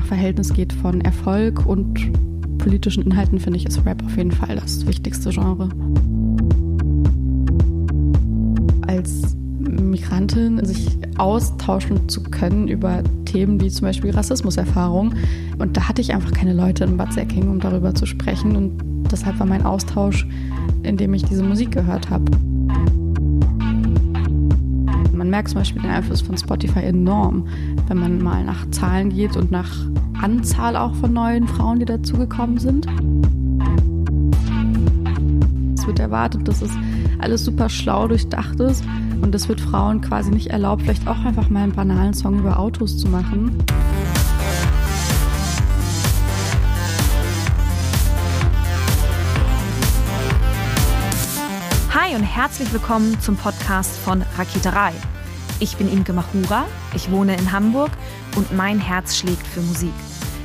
nach Verhältnis geht von Erfolg und politischen Inhalten, finde ich, ist Rap auf jeden Fall das wichtigste Genre. Als Migrantin sich austauschen zu können über Themen wie zum Beispiel Rassismuserfahrung. Und da hatte ich einfach keine Leute in Bad Säcking, um darüber zu sprechen. Und deshalb war mein Austausch, indem ich diese Musik gehört habe. Man merkt zum Beispiel den Einfluss von Spotify enorm, wenn man mal nach Zahlen geht und nach Anzahl auch von neuen Frauen, die dazugekommen sind. Es wird erwartet, dass es alles super schlau durchdacht ist und es wird Frauen quasi nicht erlaubt, vielleicht auch einfach mal einen banalen Song über Autos zu machen. Hi und herzlich willkommen zum Podcast von Raketerei. Ich bin Imke Machura, ich wohne in Hamburg und mein Herz schlägt für Musik.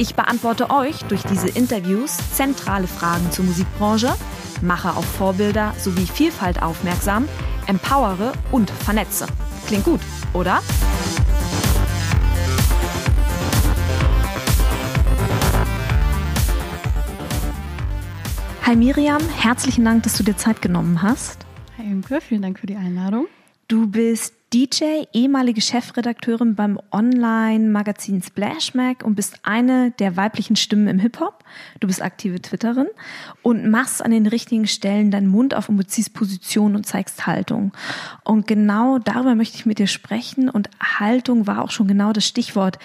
Ich beantworte euch durch diese Interviews zentrale Fragen zur Musikbranche, mache auf Vorbilder sowie Vielfalt aufmerksam, empowere und vernetze. Klingt gut, oder? Hi Miriam, herzlichen Dank, dass du dir Zeit genommen hast. Hi Imke, vielen Dank für die Einladung. Du bist DJ, ehemalige Chefredakteurin beim Online-Magazin Splash Mag und bist eine der weiblichen Stimmen im Hip-Hop. Du bist aktive Twitterin und machst an den richtigen Stellen deinen Mund auf und beziehst Position und zeigst Haltung. Und genau darüber möchte ich mit dir sprechen und Haltung war auch schon genau das Stichwort.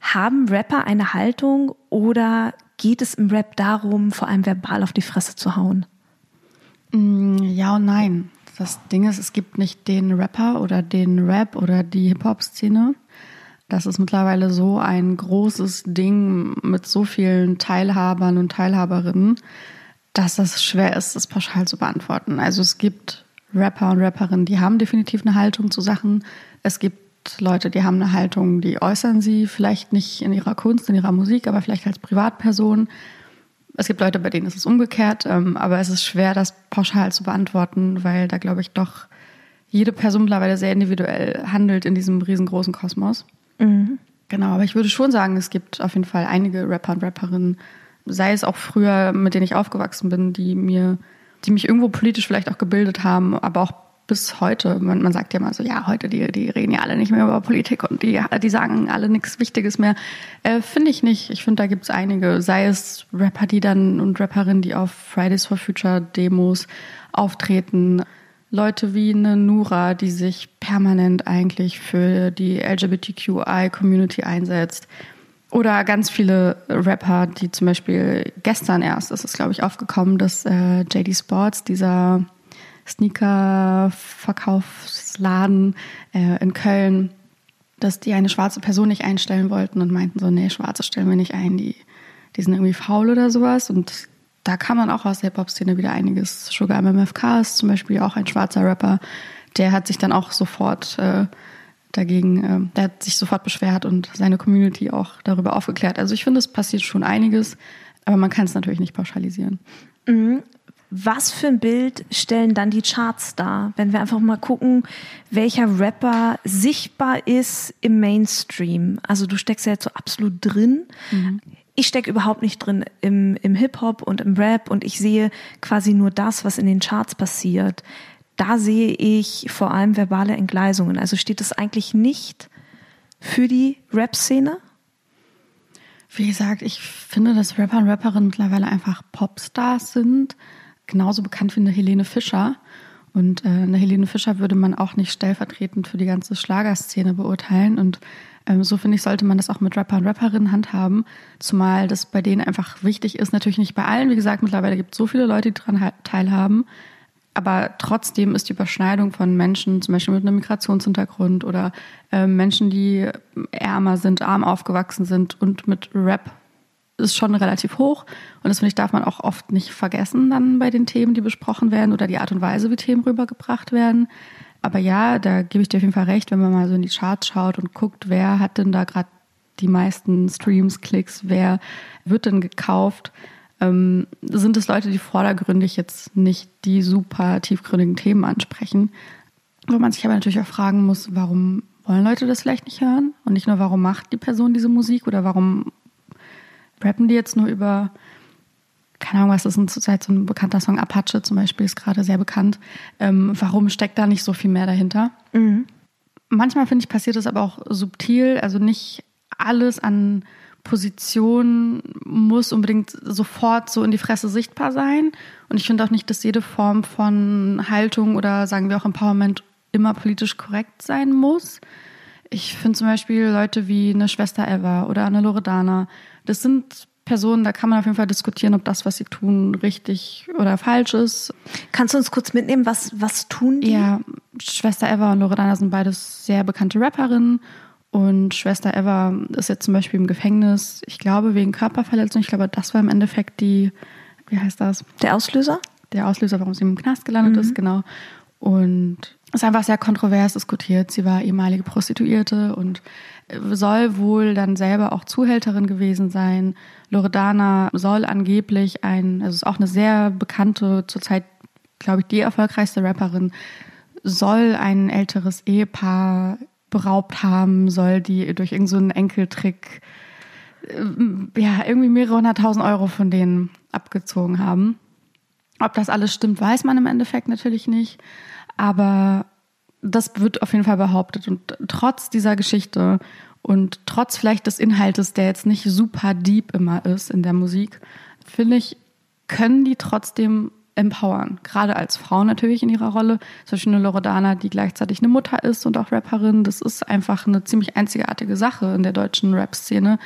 Haben Rapper eine Haltung oder geht es im Rap darum, vor allem verbal auf die Fresse zu hauen? Mm, ja und nein das Ding ist, es gibt nicht den Rapper oder den Rap oder die Hip-Hop-Szene. Das ist mittlerweile so ein großes Ding mit so vielen Teilhabern und Teilhaberinnen, dass es schwer ist, das pauschal zu beantworten. Also es gibt Rapper und Rapperinnen, die haben definitiv eine Haltung zu Sachen. Es gibt Leute, die haben eine Haltung, die äußern sie vielleicht nicht in ihrer Kunst, in ihrer Musik, aber vielleicht als Privatperson. Es gibt Leute, bei denen ist es umgekehrt, ähm, aber es ist schwer, das pauschal zu beantworten, weil da, glaube ich, doch jede Person mittlerweile sehr individuell handelt in diesem riesengroßen Kosmos. Mhm. Genau, aber ich würde schon sagen, es gibt auf jeden Fall einige Rapper und Rapperinnen, sei es auch früher, mit denen ich aufgewachsen bin, die mir, die mich irgendwo politisch vielleicht auch gebildet haben, aber auch bis heute. Man, man sagt ja mal so, ja, heute, die, die reden ja alle nicht mehr über Politik und die, die sagen alle nichts Wichtiges mehr. Äh, finde ich nicht. Ich finde, da gibt es einige, sei es Rapper, die dann und Rapperinnen, die auf Fridays for Future Demos auftreten. Leute wie eine Nura, die sich permanent eigentlich für die LGBTQI-Community einsetzt. Oder ganz viele Rapper, die zum Beispiel gestern erst, das ist glaube ich aufgekommen, dass äh, JD Sports, dieser Sneaker-Verkaufsladen äh, in Köln, dass die eine schwarze Person nicht einstellen wollten und meinten so, nee, Schwarze stellen wir nicht ein, die, die sind irgendwie faul oder sowas. Und da kann man auch aus der Hip-Hop-Szene wieder einiges. Sugar MMFK ist zum Beispiel auch ein schwarzer Rapper, der hat sich dann auch sofort äh, dagegen, äh, der hat sich sofort beschwert und seine Community auch darüber aufgeklärt. Also ich finde, es passiert schon einiges, aber man kann es natürlich nicht pauschalisieren. Mhm was für ein Bild stellen dann die Charts dar, wenn wir einfach mal gucken, welcher Rapper sichtbar ist im Mainstream? Also du steckst ja jetzt so absolut drin. Mhm. Ich stecke überhaupt nicht drin im, im Hip-Hop und im Rap und ich sehe quasi nur das, was in den Charts passiert. Da sehe ich vor allem verbale Entgleisungen. Also steht es eigentlich nicht für die Rap-Szene? Wie gesagt, ich finde, dass Rapper und Rapperinnen mittlerweile einfach Popstars sind genauso bekannt wie eine Helene Fischer. Und äh, eine Helene Fischer würde man auch nicht stellvertretend für die ganze Schlagerszene beurteilen. Und ähm, so finde ich, sollte man das auch mit Rapper und Rapperinnen handhaben. Zumal das bei denen einfach wichtig ist. Natürlich nicht bei allen. Wie gesagt, mittlerweile gibt es so viele Leute, die daran teilhaben. Aber trotzdem ist die Überschneidung von Menschen, zum Beispiel mit einem Migrationshintergrund oder äh, Menschen, die ärmer sind, arm aufgewachsen sind und mit Rap ist schon relativ hoch. Und das finde ich, darf man auch oft nicht vergessen dann bei den Themen, die besprochen werden oder die Art und Weise, wie Themen rübergebracht werden. Aber ja, da gebe ich dir auf jeden Fall recht, wenn man mal so in die Charts schaut und guckt, wer hat denn da gerade die meisten Streams, Klicks, wer wird denn gekauft, ähm, sind es Leute, die vordergründig jetzt nicht die super tiefgründigen Themen ansprechen. Wo man sich aber natürlich auch fragen muss, warum wollen Leute das vielleicht nicht hören? Und nicht nur, warum macht die Person diese Musik oder warum rappen die jetzt nur über, keine Ahnung, was ist denn zurzeit so ein bekannter Song, Apache zum Beispiel ist gerade sehr bekannt. Ähm, warum steckt da nicht so viel mehr dahinter? Mhm. Manchmal finde ich, passiert das aber auch subtil, also nicht alles an Position muss unbedingt sofort so in die Fresse sichtbar sein. Und ich finde auch nicht, dass jede Form von Haltung oder sagen wir auch Empowerment immer politisch korrekt sein muss. Ich finde zum Beispiel Leute wie eine Schwester Eva oder eine Loredana, das sind Personen, da kann man auf jeden Fall diskutieren, ob das, was sie tun, richtig oder falsch ist. Kannst du uns kurz mitnehmen, was, was tun die? Ja, Schwester Eva und Loredana sind beides sehr bekannte Rapperinnen und Schwester Eva ist jetzt zum Beispiel im Gefängnis, ich glaube, wegen Körperverletzung. Ich glaube, das war im Endeffekt die, wie heißt das? Der Auslöser? Der Auslöser, warum sie im Knast gelandet mhm. ist, genau. Und ist einfach sehr kontrovers diskutiert. Sie war ehemalige Prostituierte und soll wohl dann selber auch Zuhälterin gewesen sein. Loredana soll angeblich ein, also ist auch eine sehr bekannte, zurzeit, glaube ich, die erfolgreichste Rapperin, soll ein älteres Ehepaar beraubt haben soll, die durch irgendeinen so Enkeltrick äh, ja, irgendwie mehrere hunderttausend Euro von denen abgezogen haben. Ob das alles stimmt, weiß man im Endeffekt natürlich nicht. Aber das wird auf jeden Fall behauptet. Und trotz dieser Geschichte und trotz vielleicht des Inhaltes, der jetzt nicht super deep immer ist in der Musik, finde ich, können die trotzdem empowern. Gerade als Frau natürlich in ihrer Rolle. Zum Beispiel eine Loredana, die gleichzeitig eine Mutter ist und auch Rapperin. Das ist einfach eine ziemlich einzigartige Sache in der deutschen Rap-Szene.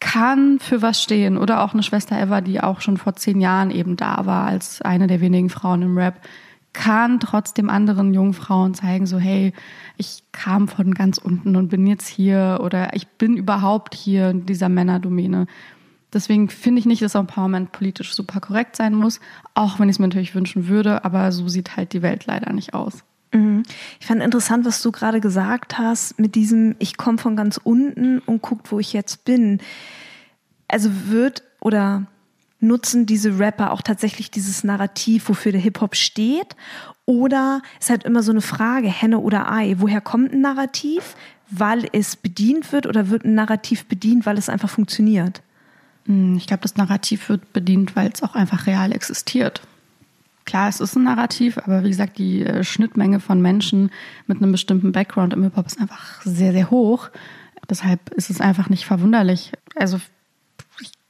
Kann für was stehen. Oder auch eine Schwester Eva, die auch schon vor zehn Jahren eben da war als eine der wenigen Frauen im Rap. Kann trotzdem anderen jungen Frauen zeigen, so hey, ich kam von ganz unten und bin jetzt hier oder ich bin überhaupt hier in dieser Männerdomäne. Deswegen finde ich nicht, dass Empowerment politisch super korrekt sein muss, auch wenn ich es mir natürlich wünschen würde, aber so sieht halt die Welt leider nicht aus. Mhm. Ich fand interessant, was du gerade gesagt hast mit diesem, ich komme von ganz unten und guckt, wo ich jetzt bin. Also wird oder nutzen diese Rapper auch tatsächlich dieses Narrativ, wofür der Hip-Hop steht? Oder ist halt immer so eine Frage, Henne oder Ei, woher kommt ein Narrativ? Weil es bedient wird oder wird ein Narrativ bedient, weil es einfach funktioniert? Hm, ich glaube, das Narrativ wird bedient, weil es auch einfach real existiert. Klar, es ist ein Narrativ, aber wie gesagt, die äh, Schnittmenge von Menschen mit einem bestimmten Background im Hip-Hop ist einfach sehr, sehr hoch. Deshalb ist es einfach nicht verwunderlich. Also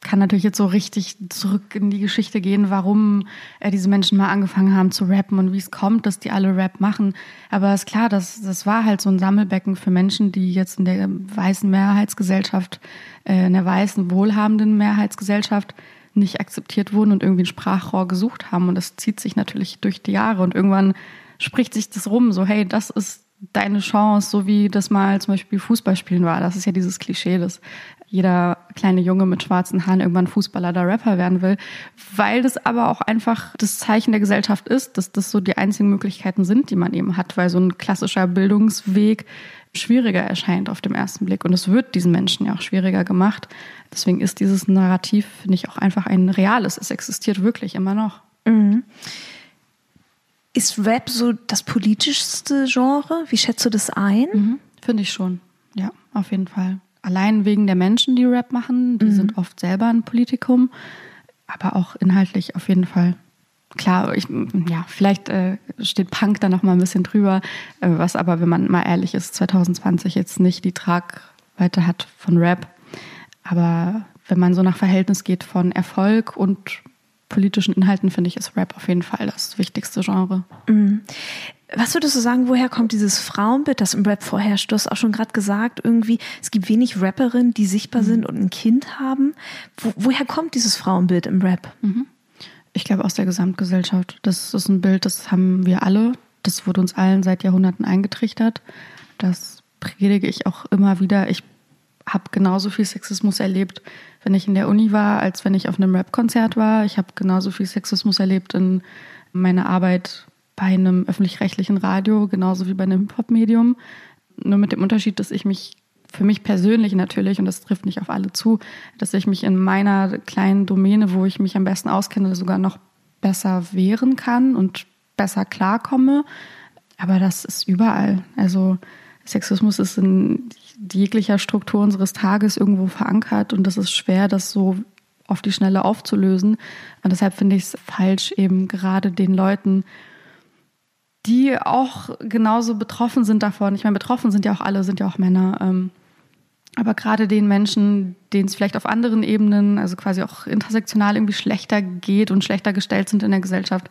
kann natürlich jetzt so richtig zurück in die Geschichte gehen, warum äh, diese Menschen mal angefangen haben zu rappen und wie es kommt, dass die alle Rap machen. Aber ist klar, das, das war halt so ein Sammelbecken für Menschen, die jetzt in der weißen Mehrheitsgesellschaft, äh, in der weißen, wohlhabenden Mehrheitsgesellschaft nicht akzeptiert wurden und irgendwie ein Sprachrohr gesucht haben. Und das zieht sich natürlich durch die Jahre. Und irgendwann spricht sich das rum, so hey, das ist deine Chance, so wie das mal zum Beispiel Fußballspielen war. Das ist ja dieses Klischee, dass jeder kleine Junge mit schwarzen Haaren irgendwann Fußballer oder Rapper werden will, weil das aber auch einfach das Zeichen der Gesellschaft ist, dass das so die einzigen Möglichkeiten sind, die man eben hat, weil so ein klassischer Bildungsweg schwieriger erscheint auf dem ersten Blick. Und es wird diesen Menschen ja auch schwieriger gemacht. Deswegen ist dieses Narrativ, finde ich, auch einfach ein reales. Es existiert wirklich immer noch. Mhm. Ist Rap so das politischste Genre? Wie schätzt du das ein? Mhm, finde ich schon. Ja, auf jeden Fall. Allein wegen der Menschen, die Rap machen, die mhm. sind oft selber ein Politikum, aber auch inhaltlich auf jeden Fall. Klar, ich, ja, vielleicht äh, steht Punk da noch mal ein bisschen drüber, äh, was aber, wenn man mal ehrlich ist, 2020 jetzt nicht die Tragweite hat von Rap. Aber wenn man so nach Verhältnis geht von Erfolg und politischen Inhalten, finde ich, ist Rap auf jeden Fall das wichtigste Genre. Mhm. Was würdest du sagen, woher kommt dieses Frauenbild, das im Rap vorherrscht? Du hast auch schon gerade gesagt, irgendwie, es gibt wenig Rapperinnen, die sichtbar mhm. sind und ein Kind haben. Wo, woher kommt dieses Frauenbild im Rap? Mhm. Ich glaube aus der Gesamtgesellschaft. Das ist ein Bild, das haben wir alle. Das wurde uns allen seit Jahrhunderten eingetrichtert. Das predige ich auch immer wieder. Ich habe genauso viel Sexismus erlebt, wenn ich in der Uni war, als wenn ich auf einem Rap-Konzert war. Ich habe genauso viel Sexismus erlebt in meiner Arbeit bei einem öffentlich-rechtlichen Radio, genauso wie bei einem Hip-Hop-Medium. Nur mit dem Unterschied, dass ich mich für mich persönlich natürlich, und das trifft nicht auf alle zu, dass ich mich in meiner kleinen Domäne, wo ich mich am besten auskenne, sogar noch besser wehren kann und besser klarkomme. Aber das ist überall. Also Sexismus ist in jeglicher Struktur unseres Tages irgendwo verankert und das ist schwer, das so auf die Schnelle aufzulösen. Und deshalb finde ich es falsch, eben gerade den Leuten, die auch genauso betroffen sind davon. Ich meine, betroffen sind ja auch alle, sind ja auch Männer. Ähm, aber gerade den Menschen, denen es vielleicht auf anderen Ebenen, also quasi auch intersektional irgendwie schlechter geht und schlechter gestellt sind in der Gesellschaft,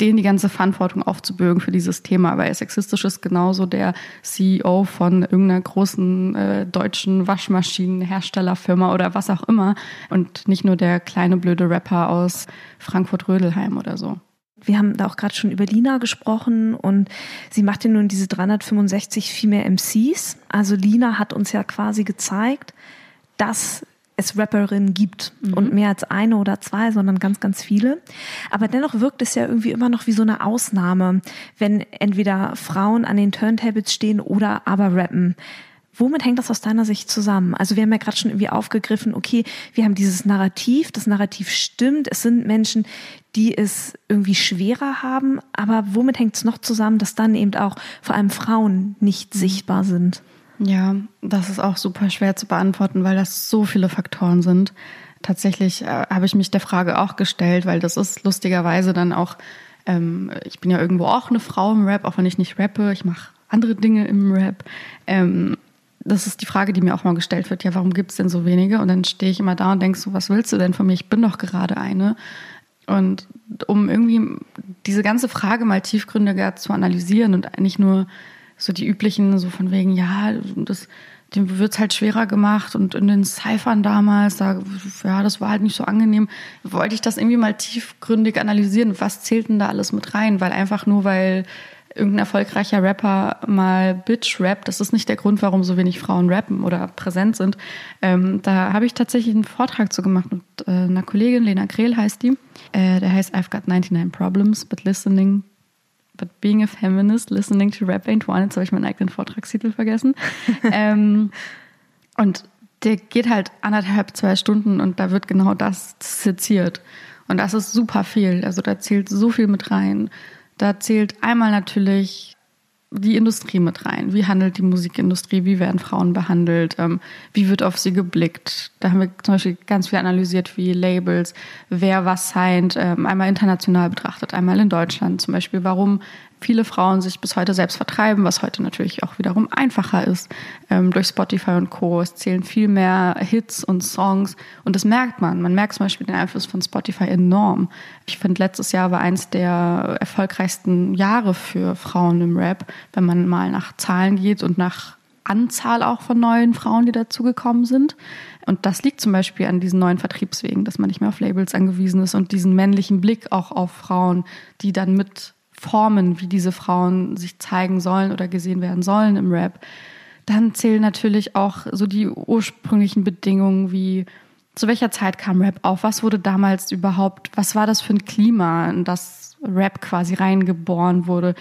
denen die ganze Verantwortung aufzubürgen für dieses Thema, weil sexistisch ist genauso der CEO von irgendeiner großen äh, deutschen Waschmaschinenherstellerfirma oder was auch immer und nicht nur der kleine blöde Rapper aus Frankfurt-Rödelheim oder so wir haben da auch gerade schon über Lina gesprochen und sie macht ja nun diese 365 Female MCs. Also Lina hat uns ja quasi gezeigt, dass es Rapperinnen gibt mhm. und mehr als eine oder zwei, sondern ganz, ganz viele. Aber dennoch wirkt es ja irgendwie immer noch wie so eine Ausnahme, wenn entweder Frauen an den Turntables stehen oder aber rappen. Womit hängt das aus deiner Sicht zusammen? Also wir haben ja gerade schon irgendwie aufgegriffen, okay, wir haben dieses Narrativ, das Narrativ stimmt, es sind Menschen, die es irgendwie schwerer haben, aber womit hängt es noch zusammen, dass dann eben auch vor allem Frauen nicht sichtbar sind? Ja, das ist auch super schwer zu beantworten, weil das so viele Faktoren sind. Tatsächlich äh, habe ich mich der Frage auch gestellt, weil das ist lustigerweise dann auch, ähm, ich bin ja irgendwo auch eine Frau im Rap, auch wenn ich nicht rappe, ich mache andere Dinge im Rap. Ähm, das ist die Frage, die mir auch mal gestellt wird. Ja, warum gibt es denn so wenige? Und dann stehe ich immer da und denke so, was willst du denn von mir? Ich bin doch gerade eine. Und um irgendwie diese ganze Frage mal tiefgründiger zu analysieren und nicht nur so die üblichen, so von wegen, ja, das, dem wird es halt schwerer gemacht und in den Cyphern damals, da, ja, das war halt nicht so angenehm, wollte ich das irgendwie mal tiefgründig analysieren. Was zählt denn da alles mit rein? Weil einfach nur, weil irgendein erfolgreicher Rapper mal Bitch rappt, das ist nicht der Grund, warum so wenig Frauen rappen oder präsent sind. Ähm, da habe ich tatsächlich einen Vortrag zu gemacht mit äh, einer Kollegin, Lena Krehl heißt die. Äh, der heißt I've got 99 Problems, but listening, but being a feminist, listening to rap ain't one. Jetzt habe ich meinen eigenen Vortragstitel vergessen. ähm, und der geht halt anderthalb, zwei Stunden und da wird genau das seziert. Und das ist super viel. Also da zählt so viel mit rein da zählt einmal natürlich die Industrie mit rein. Wie handelt die Musikindustrie? Wie werden Frauen behandelt? Ähm, wie wird auf sie geblickt? Da haben wir zum Beispiel ganz viel analysiert, wie Labels, wer was signed, ähm, einmal international betrachtet, einmal in Deutschland zum Beispiel. Warum viele Frauen sich bis heute selbst vertreiben, was heute natürlich auch wiederum einfacher ist ähm, durch Spotify und Co. Es zählen viel mehr Hits und Songs und das merkt man. Man merkt zum Beispiel den Einfluss von Spotify enorm. Ich finde, letztes Jahr war eins der erfolgreichsten Jahre für Frauen im Rap, wenn man mal nach Zahlen geht und nach Anzahl auch von neuen Frauen, die dazugekommen sind. Und das liegt zum Beispiel an diesen neuen Vertriebswegen, dass man nicht mehr auf Labels angewiesen ist und diesen männlichen Blick auch auf Frauen, die dann mit Formen, wie diese Frauen sich zeigen sollen oder gesehen werden sollen im Rap. Dann zählen natürlich auch so die ursprünglichen Bedingungen wie zu welcher Zeit kam Rap auf? Was wurde damals überhaupt, was war das für ein Klima, in das Rap quasi reingeboren wurde?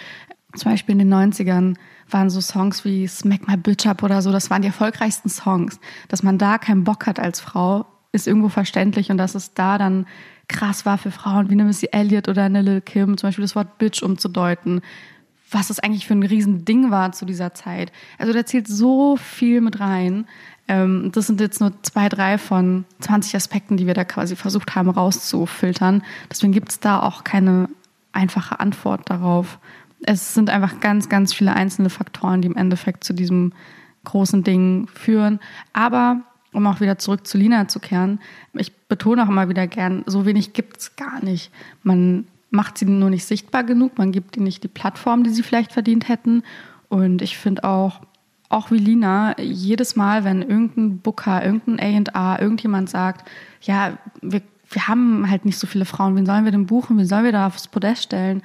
Zum Beispiel in den 90ern waren so Songs wie Smack My Bitch Up oder so, das waren die erfolgreichsten Songs. Dass man da keinen Bock hat als Frau, ist irgendwo verständlich und dass es da dann krass war für Frauen wie eine Missy Elliott oder eine Lil Kim, zum Beispiel das Wort Bitch umzudeuten, was das eigentlich für ein Riesending war zu dieser Zeit. Also da zählt so viel mit rein. Ähm, das sind jetzt nur zwei, drei von 20 Aspekten, die wir da quasi versucht haben rauszufiltern. Deswegen gibt es da auch keine einfache Antwort darauf. Es sind einfach ganz, ganz viele einzelne Faktoren, die im Endeffekt zu diesem großen Ding führen. Aber um auch wieder zurück zu Lina zu kehren, ich betone auch immer wieder gern, so wenig gibt es gar nicht. Man macht sie nur nicht sichtbar genug, man gibt ihnen nicht die Plattform, die sie vielleicht verdient hätten. Und ich finde auch, auch wie Lina, jedes Mal, wenn irgendein Booker, irgendein A&A, irgendjemand sagt, ja, wir, wir haben halt nicht so viele Frauen, wen sollen wir denn buchen, wen sollen wir da aufs Podest stellen?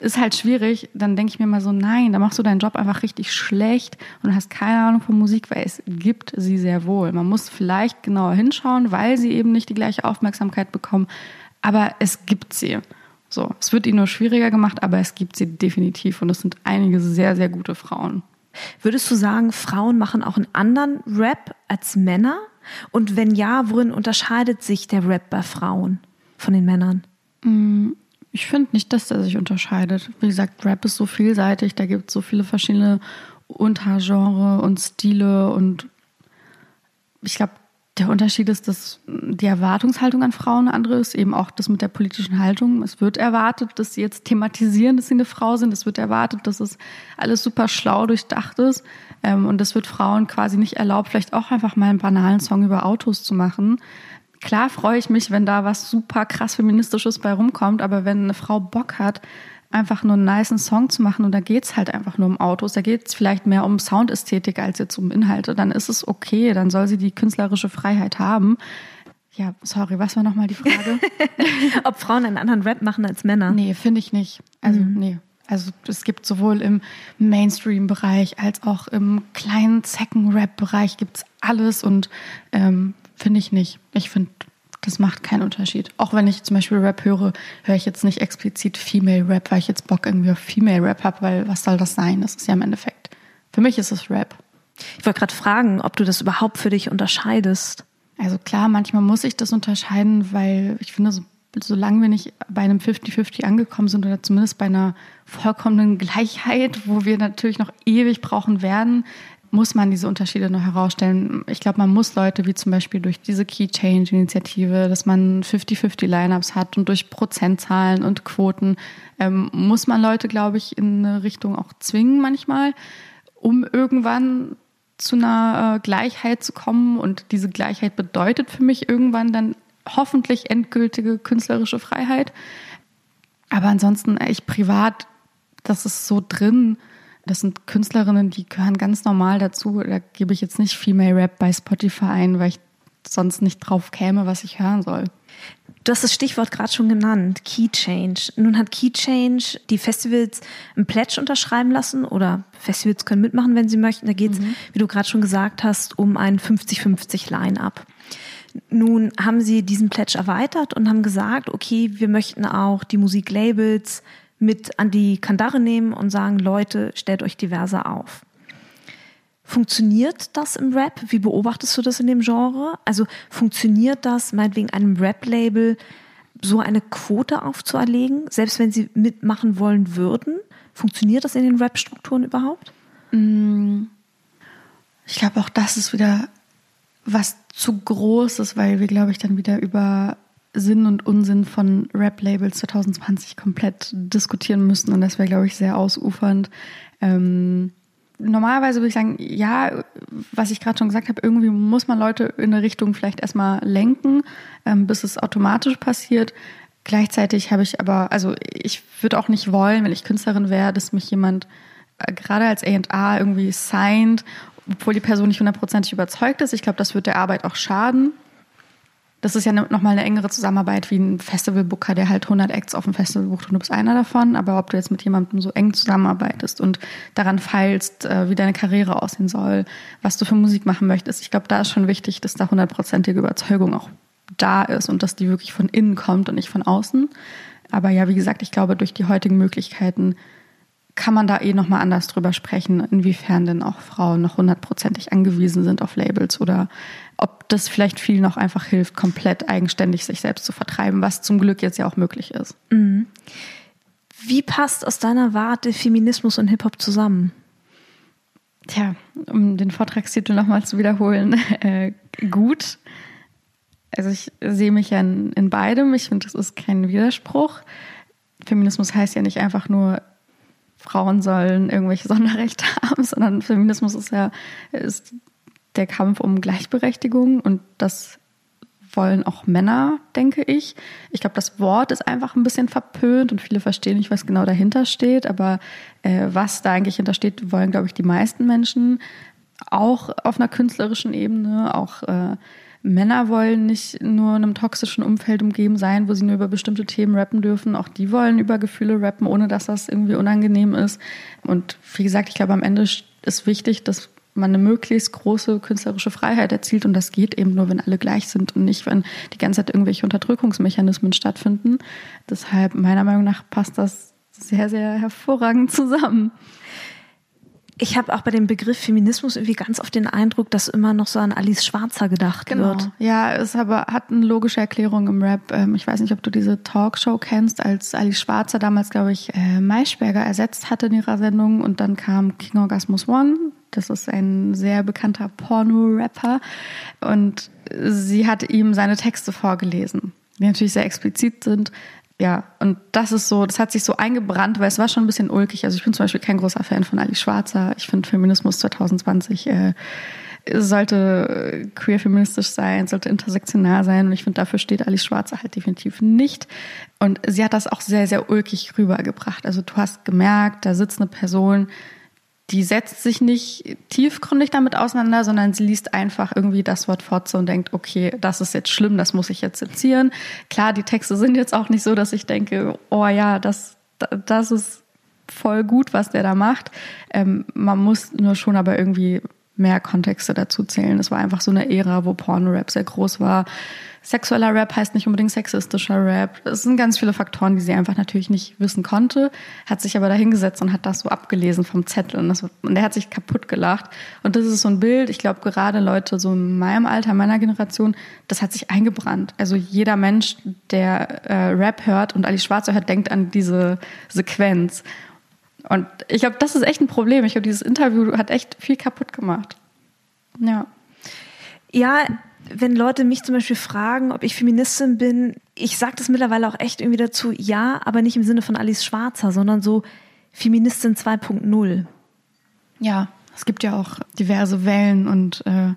Ist halt schwierig. Dann denke ich mir mal so, nein, da machst du deinen Job einfach richtig schlecht und hast keine Ahnung von Musik, weil es gibt sie sehr wohl. Man muss vielleicht genauer hinschauen, weil sie eben nicht die gleiche Aufmerksamkeit bekommen. Aber es gibt sie. So, es wird ihnen nur schwieriger gemacht, aber es gibt sie definitiv und es sind einige sehr, sehr gute Frauen. Würdest du sagen, Frauen machen auch einen anderen Rap als Männer? Und wenn ja, worin unterscheidet sich der Rap bei Frauen von den Männern? Mm, ich finde nicht, dass der sich unterscheidet. Wie gesagt, Rap ist so vielseitig, da gibt es so viele verschiedene Untergenre und Stile und ich glaube, der Unterschied ist, dass die Erwartungshaltung an Frauen eine andere ist, eben auch das mit der politischen Haltung. Es wird erwartet, dass sie jetzt thematisieren, dass sie eine Frau sind. Es wird erwartet, dass es alles super schlau durchdacht ist. Ähm, und das wird Frauen quasi nicht erlaubt, vielleicht auch einfach mal einen banalen Song über Autos zu machen. Klar freue ich mich, wenn da was super krass feministisches bei rumkommt, aber wenn eine Frau Bock hat, einfach nur einen niceen Song zu machen und da geht's halt einfach nur um Autos, da geht's vielleicht mehr um Soundästhetik als jetzt um Inhalte, dann ist es okay, dann soll sie die künstlerische Freiheit haben. Ja, sorry, was war nochmal die Frage? Ob Frauen einen anderen Rap machen als Männer? Nee, finde ich nicht. Also, mhm. nee. Also es gibt sowohl im Mainstream-Bereich als auch im kleinen Second-Rap-Bereich gibt's alles und ähm, finde ich nicht. Ich finde das macht keinen Unterschied. Auch wenn ich zum Beispiel Rap höre, höre ich jetzt nicht explizit Female Rap, weil ich jetzt Bock irgendwie auf Female Rap habe, weil was soll das sein? Das ist ja im Endeffekt. Für mich ist es Rap. Ich wollte gerade fragen, ob du das überhaupt für dich unterscheidest. Also klar, manchmal muss ich das unterscheiden, weil ich finde, so, solange wir nicht bei einem 50-50 angekommen sind oder zumindest bei einer vollkommenen Gleichheit, wo wir natürlich noch ewig brauchen werden, muss man diese Unterschiede noch herausstellen. Ich glaube, man muss Leute wie zum Beispiel durch diese Key Change Initiative, dass man 50-50 Lineups hat und durch Prozentzahlen und Quoten, ähm, muss man Leute, glaube ich, in eine Richtung auch zwingen manchmal, um irgendwann zu einer äh, Gleichheit zu kommen. Und diese Gleichheit bedeutet für mich irgendwann dann hoffentlich endgültige künstlerische Freiheit. Aber ansonsten, ich privat, das ist so drin, das sind Künstlerinnen, die gehören ganz normal dazu. Da gebe ich jetzt nicht Female Rap bei Spotify ein, weil ich sonst nicht drauf käme, was ich hören soll. Du hast das Stichwort gerade schon genannt, Key Change. Nun hat Key Change die Festivals ein Pledge unterschreiben lassen oder Festivals können mitmachen, wenn sie möchten. Da geht es, mhm. wie du gerade schon gesagt hast, um ein 50-50 Line-up. Nun haben sie diesen Pledge erweitert und haben gesagt, okay, wir möchten auch die Musiklabels mit an die Kandare nehmen und sagen, Leute, stellt euch diverser auf. Funktioniert das im Rap? Wie beobachtest du das in dem Genre? Also funktioniert das meinetwegen einem Rap-Label so eine Quote aufzuerlegen, selbst wenn sie mitmachen wollen würden? Funktioniert das in den Rap-Strukturen überhaupt? Mm. Ich glaube, auch das ist wieder was zu Großes, weil wir, glaube ich, dann wieder über Sinn und Unsinn von Rap-Labels 2020 komplett diskutieren müssen und das wäre, glaube ich, sehr ausufernd. Ähm, normalerweise würde ich sagen, ja, was ich gerade schon gesagt habe, irgendwie muss man Leute in eine Richtung vielleicht erstmal lenken, ähm, bis es automatisch passiert. Gleichzeitig habe ich aber, also ich würde auch nicht wollen, wenn ich Künstlerin wäre, dass mich jemand äh, gerade als A&A irgendwie signed, obwohl die Person nicht hundertprozentig überzeugt ist. Ich glaube, das wird der Arbeit auch schaden. Das ist ja ne, nochmal eine engere Zusammenarbeit wie ein Festivalbooker, der halt 100 Acts auf dem Festival bucht und du bist einer davon. Aber ob du jetzt mit jemandem so eng zusammenarbeitest und daran feilst, äh, wie deine Karriere aussehen soll, was du für Musik machen möchtest, ich glaube, da ist schon wichtig, dass da hundertprozentige Überzeugung auch da ist und dass die wirklich von innen kommt und nicht von außen. Aber ja, wie gesagt, ich glaube, durch die heutigen Möglichkeiten kann man da eh nochmal anders drüber sprechen, inwiefern denn auch Frauen noch hundertprozentig angewiesen sind auf Labels oder ob das vielleicht viel noch einfach hilft, komplett eigenständig sich selbst zu vertreiben, was zum Glück jetzt ja auch möglich ist. Mhm. Wie passt aus deiner Warte Feminismus und Hip-Hop zusammen? Tja, um den Vortragstitel nochmal zu wiederholen, äh, gut. Also ich sehe mich ja in, in beidem. Ich finde, das ist kein Widerspruch. Feminismus heißt ja nicht einfach nur, Frauen sollen irgendwelche Sonderrechte haben, sondern Feminismus ist ja ist der Kampf um Gleichberechtigung und das wollen auch Männer, denke ich. Ich glaube, das Wort ist einfach ein bisschen verpönt und viele verstehen nicht, was genau dahinter steht. Aber äh, was da eigentlich hintersteht, wollen, glaube ich, die meisten Menschen auch auf einer künstlerischen Ebene, auch äh, Männer wollen nicht nur in einem toxischen Umfeld umgeben sein, wo sie nur über bestimmte Themen rappen dürfen. Auch die wollen über Gefühle rappen, ohne dass das irgendwie unangenehm ist. Und wie gesagt, ich glaube, am Ende ist wichtig, dass man eine möglichst große künstlerische Freiheit erzielt. Und das geht eben nur, wenn alle gleich sind und nicht, wenn die ganze Zeit irgendwelche Unterdrückungsmechanismen stattfinden. Deshalb, meiner Meinung nach, passt das sehr, sehr hervorragend zusammen. Ich habe auch bei dem Begriff Feminismus irgendwie ganz oft den Eindruck, dass immer noch so an Alice Schwarzer gedacht genau. wird. Ja, es aber hat eine logische Erklärung im Rap. Ähm, ich weiß nicht, ob du diese Talkshow kennst, als Alice Schwarzer damals, glaube ich, äh, Maischberger ersetzt hatte in ihrer Sendung und dann kam King Orgasmus One. Das ist ein sehr bekannter Porno-Rapper und sie hat ihm seine Texte vorgelesen, die natürlich sehr explizit sind ja, und das ist so, das hat sich so eingebrannt, weil es war schon ein bisschen ulkig. Also ich bin zum Beispiel kein großer Fan von Ali Schwarzer. Ich finde Feminismus 2020 äh, sollte queer-feministisch sein, sollte intersektional sein. Und ich finde, dafür steht Alice Schwarzer halt definitiv nicht. Und sie hat das auch sehr, sehr ulkig rübergebracht. Also du hast gemerkt, da sitzt eine Person, die setzt sich nicht tiefgründig damit auseinander, sondern sie liest einfach irgendwie das Wort Fotze und denkt, okay, das ist jetzt schlimm, das muss ich jetzt sezieren. Klar, die Texte sind jetzt auch nicht so, dass ich denke, oh ja, das, das ist voll gut, was der da macht. Ähm, man muss nur schon aber irgendwie mehr Kontexte dazu zählen. Es war einfach so eine Ära, wo Porno-Rap sehr groß war. Sexueller Rap heißt nicht unbedingt sexistischer Rap. Es sind ganz viele Faktoren, die sie einfach natürlich nicht wissen konnte, hat sich aber dahingesetzt und hat das so abgelesen vom Zettel und, das, und der hat sich kaputt gelacht. Und das ist so ein Bild, ich glaube gerade Leute so in meinem Alter, meiner Generation, das hat sich eingebrannt. Also jeder Mensch, der äh, Rap hört und Ali Schwarzer hört, denkt an diese Sequenz. Und ich glaube, das ist echt ein Problem. Ich glaube, dieses Interview hat echt viel kaputt gemacht. Ja. Ja, wenn Leute mich zum Beispiel fragen, ob ich Feministin bin, ich sage das mittlerweile auch echt irgendwie dazu, ja, aber nicht im Sinne von Alice Schwarzer, sondern so Feministin 2.0. Ja, es gibt ja auch diverse Wellen und äh,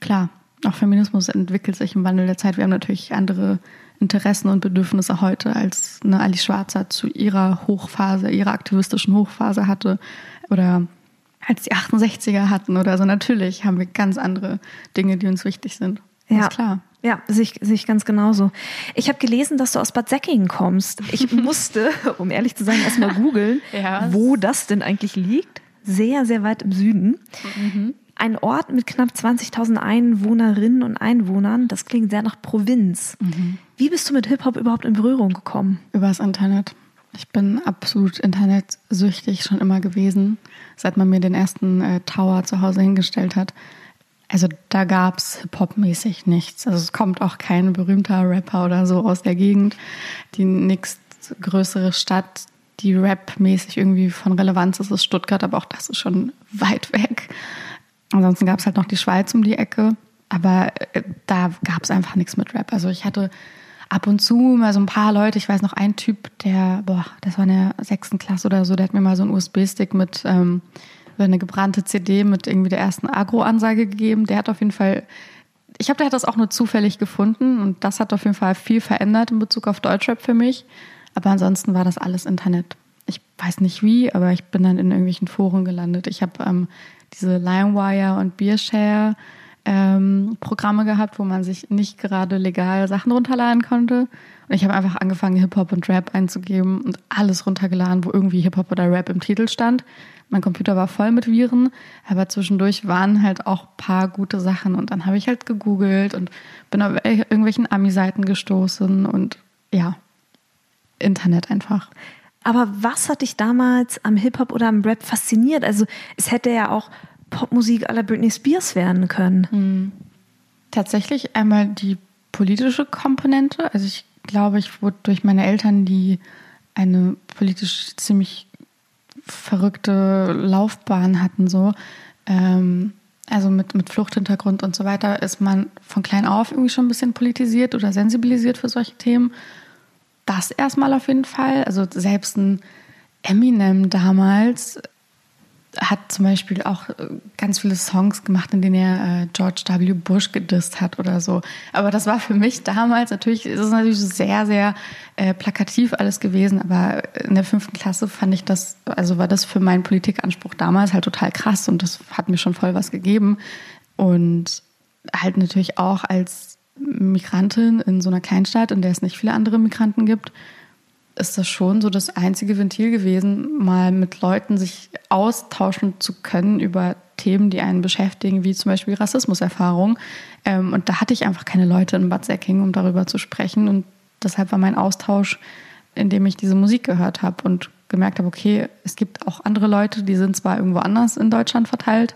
klar, auch Feminismus entwickelt sich im Wandel der Zeit. Wir haben natürlich andere Interessen und Bedürfnisse heute, als eine Alice Schwarzer zu ihrer Hochphase, ihrer aktivistischen Hochphase hatte oder als die 68er hatten oder so. Natürlich haben wir ganz andere Dinge, die uns wichtig sind. Ja, ist klar. Ja, sehe ich, sehe ich ganz genauso. Ich habe gelesen, dass du aus Bad Säckingen kommst. Ich musste, um ehrlich zu sein, erstmal googeln, ja. wo das denn eigentlich liegt. Sehr, sehr weit im Süden. Mhm. Ein Ort mit knapp 20.000 Einwohnerinnen und Einwohnern. Das klingt sehr nach Provinz. Mhm. Wie bist du mit Hip-Hop überhaupt in Berührung gekommen? Übers Internet. Ich bin absolut internetsüchtig schon immer gewesen, seit man mir den ersten äh, Tower zu Hause hingestellt hat. Also da gab es Hip-Hop-mäßig nichts. Also es kommt auch kein berühmter Rapper oder so aus der Gegend. Die nächstgrößere Stadt, die Rap-mäßig irgendwie von Relevanz ist, ist Stuttgart, aber auch das ist schon weit weg. Ansonsten gab es halt noch die Schweiz um die Ecke, aber äh, da gab es einfach nichts mit Rap. Also ich hatte ab und zu mal so ein paar Leute, ich weiß noch ein Typ, der, boah, das war in der sechsten Klasse oder so, der hat mir mal so einen USB-Stick mit ähm, eine gebrannte CD mit irgendwie der ersten Agro-Ansage gegeben. Der hat auf jeden Fall, ich glaube, der hat das auch nur zufällig gefunden und das hat auf jeden Fall viel verändert in Bezug auf Deutschrap für mich. Aber ansonsten war das alles Internet. Ich weiß nicht wie, aber ich bin dann in irgendwelchen Foren gelandet. Ich habe ähm, diese LimeWire und Beershare ähm, Programme gehabt, wo man sich nicht gerade legal Sachen runterladen konnte. Und ich habe einfach angefangen, Hip-Hop und Rap einzugeben und alles runtergeladen, wo irgendwie Hip-Hop oder Rap im Titel stand. Mein Computer war voll mit Viren, aber zwischendurch waren halt auch paar gute Sachen. Und dann habe ich halt gegoogelt und bin auf irgendwelchen Ami-Seiten gestoßen und ja, Internet einfach. Aber was hat dich damals am Hip-Hop oder am Rap fasziniert? Also es hätte ja auch Popmusik aller Britney Spears werden können. Mhm. Tatsächlich einmal die politische Komponente. Also ich glaube, ich wurde durch meine Eltern, die eine politisch ziemlich verrückte Laufbahn hatten, so, ähm, also mit, mit Fluchthintergrund und so weiter, ist man von klein auf irgendwie schon ein bisschen politisiert oder sensibilisiert für solche Themen. Das erstmal auf jeden Fall. Also selbst ein Eminem damals hat zum Beispiel auch äh, ganz viele Songs gemacht, in denen er äh, George W. Bush gedisst hat oder so. Aber das war für mich damals natürlich, es ist natürlich sehr, sehr äh, plakativ alles gewesen. Aber in der fünften Klasse fand ich das, also war das für meinen Politikanspruch damals halt total krass und das hat mir schon voll was gegeben. Und halt natürlich auch als Migrantin in so einer Kleinstadt, in der es nicht viele andere Migranten gibt, ist das schon so das einzige Ventil gewesen, mal mit Leuten sich austauschen zu können über Themen, die einen beschäftigen, wie zum Beispiel Rassismuserfahrung. Ähm, und da hatte ich einfach keine Leute in Bad Säcking, um darüber zu sprechen. Und deshalb war mein Austausch, indem ich diese Musik gehört habe und gemerkt habe, okay, es gibt auch andere Leute, die sind zwar irgendwo anders in Deutschland verteilt,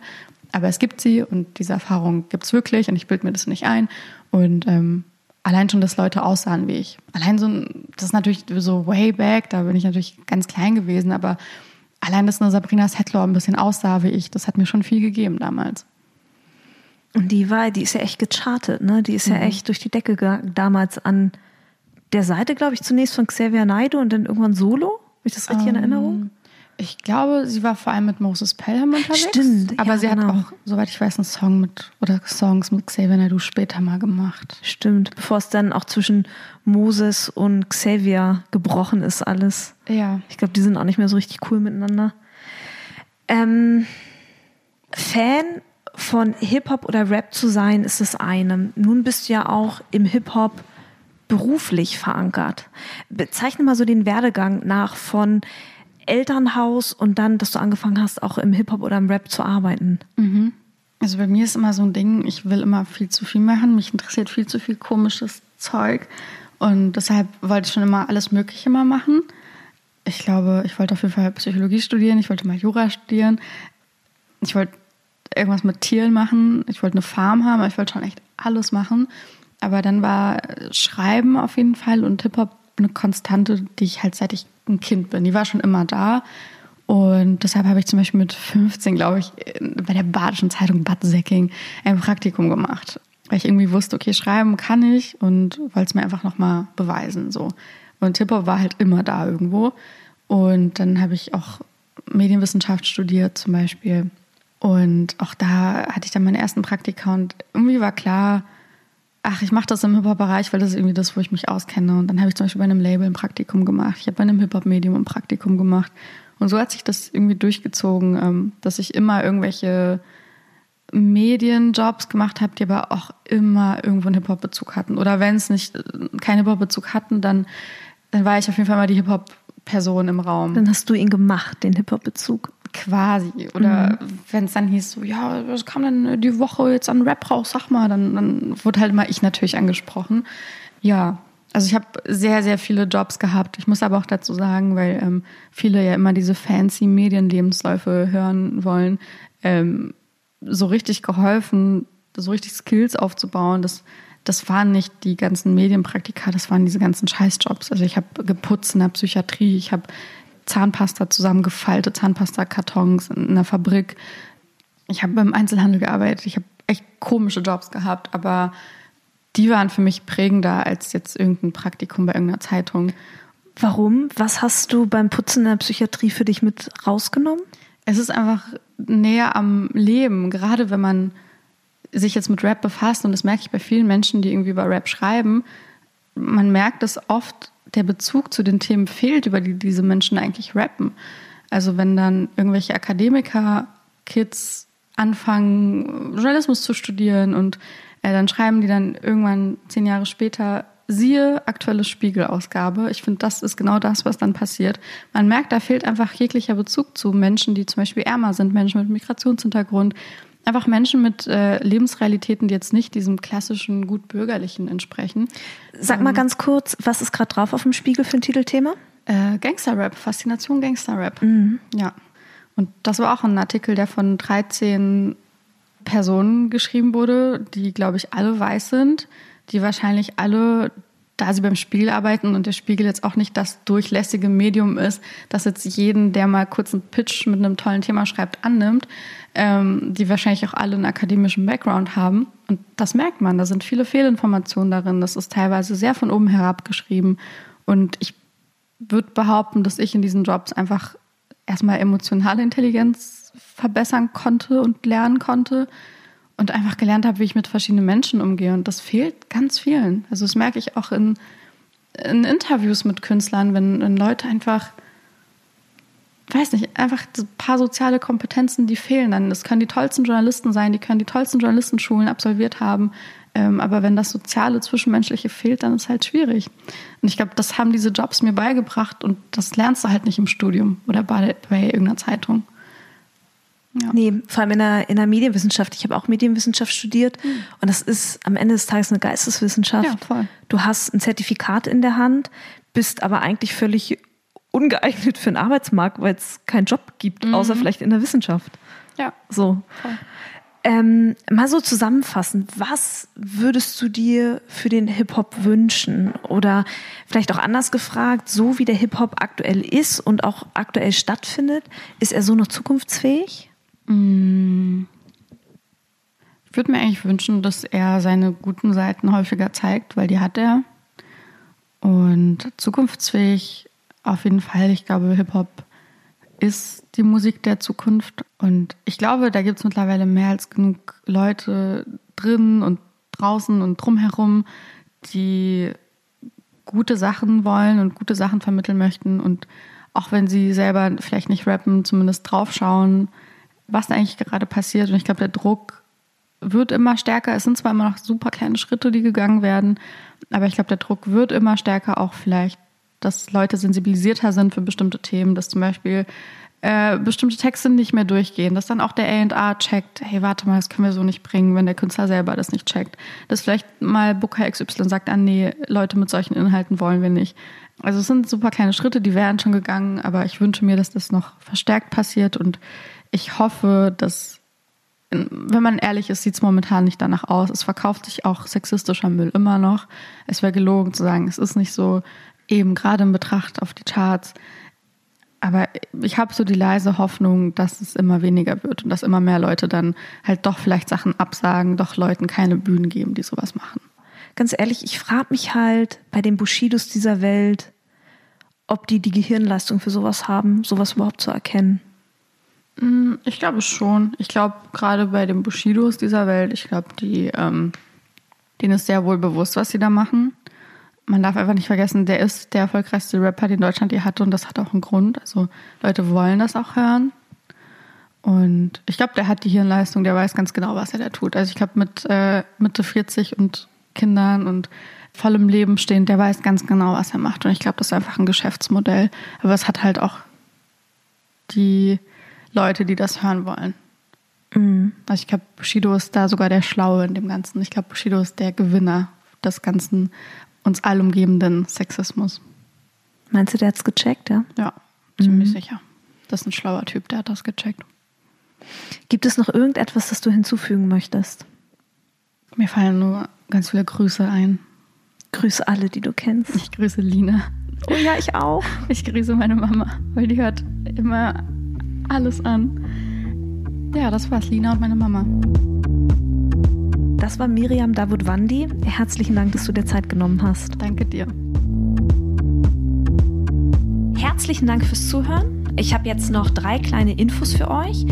aber es gibt sie und diese Erfahrung gibt es wirklich und ich bilde mir das nicht ein. Und ähm, allein schon, dass Leute aussahen wie ich. Allein so, das ist natürlich so way back, da bin ich natürlich ganz klein gewesen, aber allein, dass eine Sabrina Settler ein bisschen aussah wie ich, das hat mir schon viel gegeben damals. Und die war, die ist ja echt gechartet, ne? Die ist mhm. ja echt durch die Decke gegangen, damals an der Seite, glaube ich, zunächst von Xavier Naidoo und dann irgendwann solo. Habe ich das richtig um, in ähm, Erinnerung? Ich glaube, sie war vor allem mit Moses Pelham unterwegs. Stimmt. Aber ja, sie genau. hat auch, soweit ich weiß, einen Song mit oder Songs mit Xavier Naidoo später mal gemacht. Stimmt. Bevor es dann auch zwischen Moses und Xavier gebrochen ist, alles. Ja. Ich glaube, die sind auch nicht mehr so richtig cool miteinander. Ähm, Fan von Hip-Hop oder Rap zu sein, ist das eine. Nun bist du ja auch im Hip-Hop beruflich verankert. Bezeichne mal so den Werdegang nach von Elternhaus und dann, dass du angefangen hast, auch im Hip-Hop oder im Rap zu arbeiten? Mhm. Also bei mir ist immer so ein Ding, ich will immer viel zu viel machen. Mich interessiert viel zu viel komisches Zeug. Und deshalb wollte ich schon immer alles Mögliche mal machen. Ich glaube, ich wollte auf jeden Fall Psychologie studieren, ich wollte mal Jura studieren. Ich wollte irgendwas mit Tieren machen. Ich wollte eine Farm haben, ich wollte schon echt alles machen. Aber dann war Schreiben auf jeden Fall und Hip-Hop eine Konstante, die ich halt seit ich ein Kind bin. Die war schon immer da. Und deshalb habe ich zum Beispiel mit 15, glaube ich, bei der Badischen Zeitung Bad Säcking ein Praktikum gemacht. Weil ich irgendwie wusste, okay, schreiben kann ich und wollte es mir einfach nochmal beweisen. So. Und Hip-Hop war halt immer da irgendwo. Und dann habe ich auch Medienwissenschaft studiert zum Beispiel. Und auch da hatte ich dann meine ersten Praktika und irgendwie war klar, ach, ich mache das im Hip-Hop-Bereich, weil das ist irgendwie das, wo ich mich auskenne. Und dann habe ich zum Beispiel bei einem Label ein Praktikum gemacht. Ich habe bei einem Hip-Hop-Medium ein Praktikum gemacht. Und so hat sich das irgendwie durchgezogen, ähm, dass ich immer irgendwelche Medienjobs gemacht habe, die aber auch immer irgendwo einen Hip-Hop-Bezug hatten. Oder wenn es nicht äh, keinen Hip-Hop-Bezug hatten, dann, dann war ich auf jeden Fall mal die Hip-Hop-Person im Raum. Dann hast du ihn gemacht, den Hip-Hop-Bezug. Quasi. Oder mhm. wenn es dann hieß, so, ja, was kam denn die Woche jetzt an Rap raus? Sag mal, dann, dann wurde halt mal ich natürlich angesprochen. Ja, also ich habe sehr, sehr viele Jobs gehabt. Ich muss aber auch dazu sagen, weil ähm, viele ja immer diese fancy Medienlebensläufe hören wollen, ähm, so richtig geholfen, so richtig Skills aufzubauen, das, das waren nicht die ganzen Medienpraktika, das waren diese ganzen Scheißjobs. Also ich habe geputzt in der Psychiatrie, ich habe Zahnpasta zusammengefaltet, Zahnpasta-Kartons in einer Fabrik. Ich habe beim Einzelhandel gearbeitet. Ich habe echt komische Jobs gehabt, aber die waren für mich prägender als jetzt irgendein Praktikum bei irgendeiner Zeitung. Warum? Was hast du beim Putzen in der Psychiatrie für dich mit rausgenommen? Es ist einfach näher am Leben, gerade wenn man sich jetzt mit Rap befasst und das merke ich bei vielen Menschen, die irgendwie über Rap schreiben. Man merkt es oft der Bezug zu den Themen fehlt, über die diese Menschen eigentlich rappen. Also wenn dann irgendwelche Akademiker, Kids anfangen, Journalismus zu studieren und äh, dann schreiben die dann irgendwann zehn Jahre später, siehe aktuelle Spiegelausgabe. Ich finde, das ist genau das, was dann passiert. Man merkt, da fehlt einfach jeglicher Bezug zu Menschen, die zum Beispiel ärmer sind, Menschen mit Migrationshintergrund, einfach Menschen mit äh, Lebensrealitäten, die jetzt nicht diesem klassischen gut bürgerlichen entsprechen. Sag mal ähm, ganz kurz, was ist gerade drauf auf dem Spiegel für ein Titelthema? Äh, Gangsterrap, Faszination Gangsterrap. Mhm. Ja. Und das war auch ein Artikel, der von 13 Personen geschrieben wurde, die, glaube ich, alle weiß sind, die wahrscheinlich alle da sie beim Spiegel arbeiten und der Spiegel jetzt auch nicht das durchlässige Medium ist, das jetzt jeden, der mal kurz einen Pitch mit einem tollen Thema schreibt, annimmt, ähm, die wahrscheinlich auch alle einen akademischen Background haben. Und das merkt man, da sind viele Fehlinformationen darin. Das ist teilweise sehr von oben herab geschrieben. Und ich würde behaupten, dass ich in diesen Jobs einfach erstmal emotionale Intelligenz verbessern konnte und lernen konnte und einfach gelernt habe, wie ich mit verschiedenen Menschen umgehe. Und das fehlt ganz vielen. Also das merke ich auch in, in Interviews mit Künstlern, wenn, wenn Leute einfach weiß nicht, einfach ein paar soziale Kompetenzen, die fehlen dann. Das können die tollsten Journalisten sein, die können die tollsten Journalistenschulen absolviert haben. Ähm, aber wenn das Soziale, Zwischenmenschliche fehlt, dann ist halt schwierig. Und ich glaube, das haben diese Jobs mir beigebracht und das lernst du halt nicht im Studium oder bei, bei irgendeiner Zeitung. Ja. Nee, vor allem in der, in der Medienwissenschaft. Ich habe auch Medienwissenschaft studiert mhm. und das ist am Ende des Tages eine Geisteswissenschaft. Ja, voll. Du hast ein Zertifikat in der Hand, bist aber eigentlich völlig ungeeignet für den Arbeitsmarkt, weil es keinen Job gibt, mhm. außer vielleicht in der Wissenschaft. Ja. So. Ähm, mal so zusammenfassend, was würdest du dir für den Hip-Hop wünschen? Oder vielleicht auch anders gefragt, so wie der Hip-Hop aktuell ist und auch aktuell stattfindet, ist er so noch zukunftsfähig? Mm. Ich würde mir eigentlich wünschen, dass er seine guten Seiten häufiger zeigt, weil die hat er. Und zukunftsfähig auf jeden Fall. Ich glaube, Hip-Hop ist die Musik der Zukunft. Und ich glaube, da gibt es mittlerweile mehr als genug Leute drin und draußen und drumherum, die gute Sachen wollen und gute Sachen vermitteln möchten. Und auch wenn sie selber vielleicht nicht rappen, zumindest draufschauen, was da eigentlich gerade passiert. Und ich glaube, der Druck wird immer stärker. Es sind zwar immer noch super kleine Schritte, die gegangen werden, aber ich glaube, der Druck wird immer stärker, auch vielleicht dass Leute sensibilisierter sind für bestimmte Themen, dass zum Beispiel äh, bestimmte Texte nicht mehr durchgehen, dass dann auch der A&R checkt, hey, warte mal, das können wir so nicht bringen, wenn der Künstler selber das nicht checkt. Dass vielleicht mal Booker XY sagt, ah nee, Leute mit solchen Inhalten wollen wir nicht. Also es sind super kleine Schritte, die wären schon gegangen, aber ich wünsche mir, dass das noch verstärkt passiert und ich hoffe, dass, wenn man ehrlich ist, sieht es momentan nicht danach aus. Es verkauft sich auch sexistischer Müll immer noch. Es wäre gelogen zu sagen, es ist nicht so eben gerade in Betracht auf die Charts. Aber ich habe so die leise Hoffnung, dass es immer weniger wird und dass immer mehr Leute dann halt doch vielleicht Sachen absagen, doch Leuten keine Bühnen geben, die sowas machen. Ganz ehrlich, ich frage mich halt bei den Bushidos dieser Welt, ob die die Gehirnleistung für sowas haben, sowas überhaupt zu erkennen. Mm, ich glaube schon. Ich glaube, gerade bei den Bushidos dieser Welt, ich glaube, die, ähm, denen ist sehr wohl bewusst, was sie da machen man darf einfach nicht vergessen, der ist der erfolgreichste Rapper, den Deutschland je hatte und das hat auch einen Grund. Also Leute wollen das auch hören. Und ich glaube, der hat die Hirnleistung, der weiß ganz genau, was er da tut. Also ich glaube, mit äh, Mitte 40 und Kindern und vollem Leben stehend, der weiß ganz genau, was er macht. Und ich glaube, das ist einfach ein Geschäftsmodell. Aber es hat halt auch die Leute, die das hören wollen. Mhm. Also ich glaube, Bushido ist da sogar der Schlaue in dem Ganzen. Ich glaube, Bushido ist der Gewinner des Ganzen uns allumgebenden Sexismus. Meinst du, der hat es gecheckt, ja? Ja, ziemlich mhm. sicher. Das ist ein schlauer Typ, der hat das gecheckt. Gibt es noch irgendetwas, das du hinzufügen möchtest? Mir fallen nur ganz viele Grüße ein. Grüße alle, die du kennst. Ich grüße Lina. Oh ja, ich auch. Ich grüße meine Mama, weil die hört immer alles an. Ja, das war's, Lina und meine Mama. Das war Miriam Davutwandi. Herzlichen Dank, dass du dir Zeit genommen hast. Danke dir. Herzlichen Dank fürs Zuhören. Ich habe jetzt noch drei kleine Infos für euch.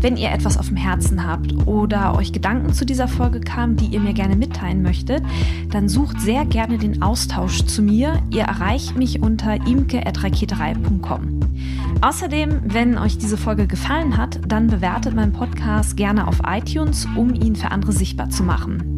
Wenn ihr etwas auf dem Herzen habt oder euch Gedanken zu dieser Folge kamen, die ihr mir gerne mitteilen möchtet, dann sucht sehr gerne den Austausch zu mir. Ihr erreicht mich unter imke.raketerei.com. Außerdem, wenn euch diese Folge gefallen hat, dann bewertet meinen Podcast gerne auf iTunes, um ihn für andere sichtbar zu machen.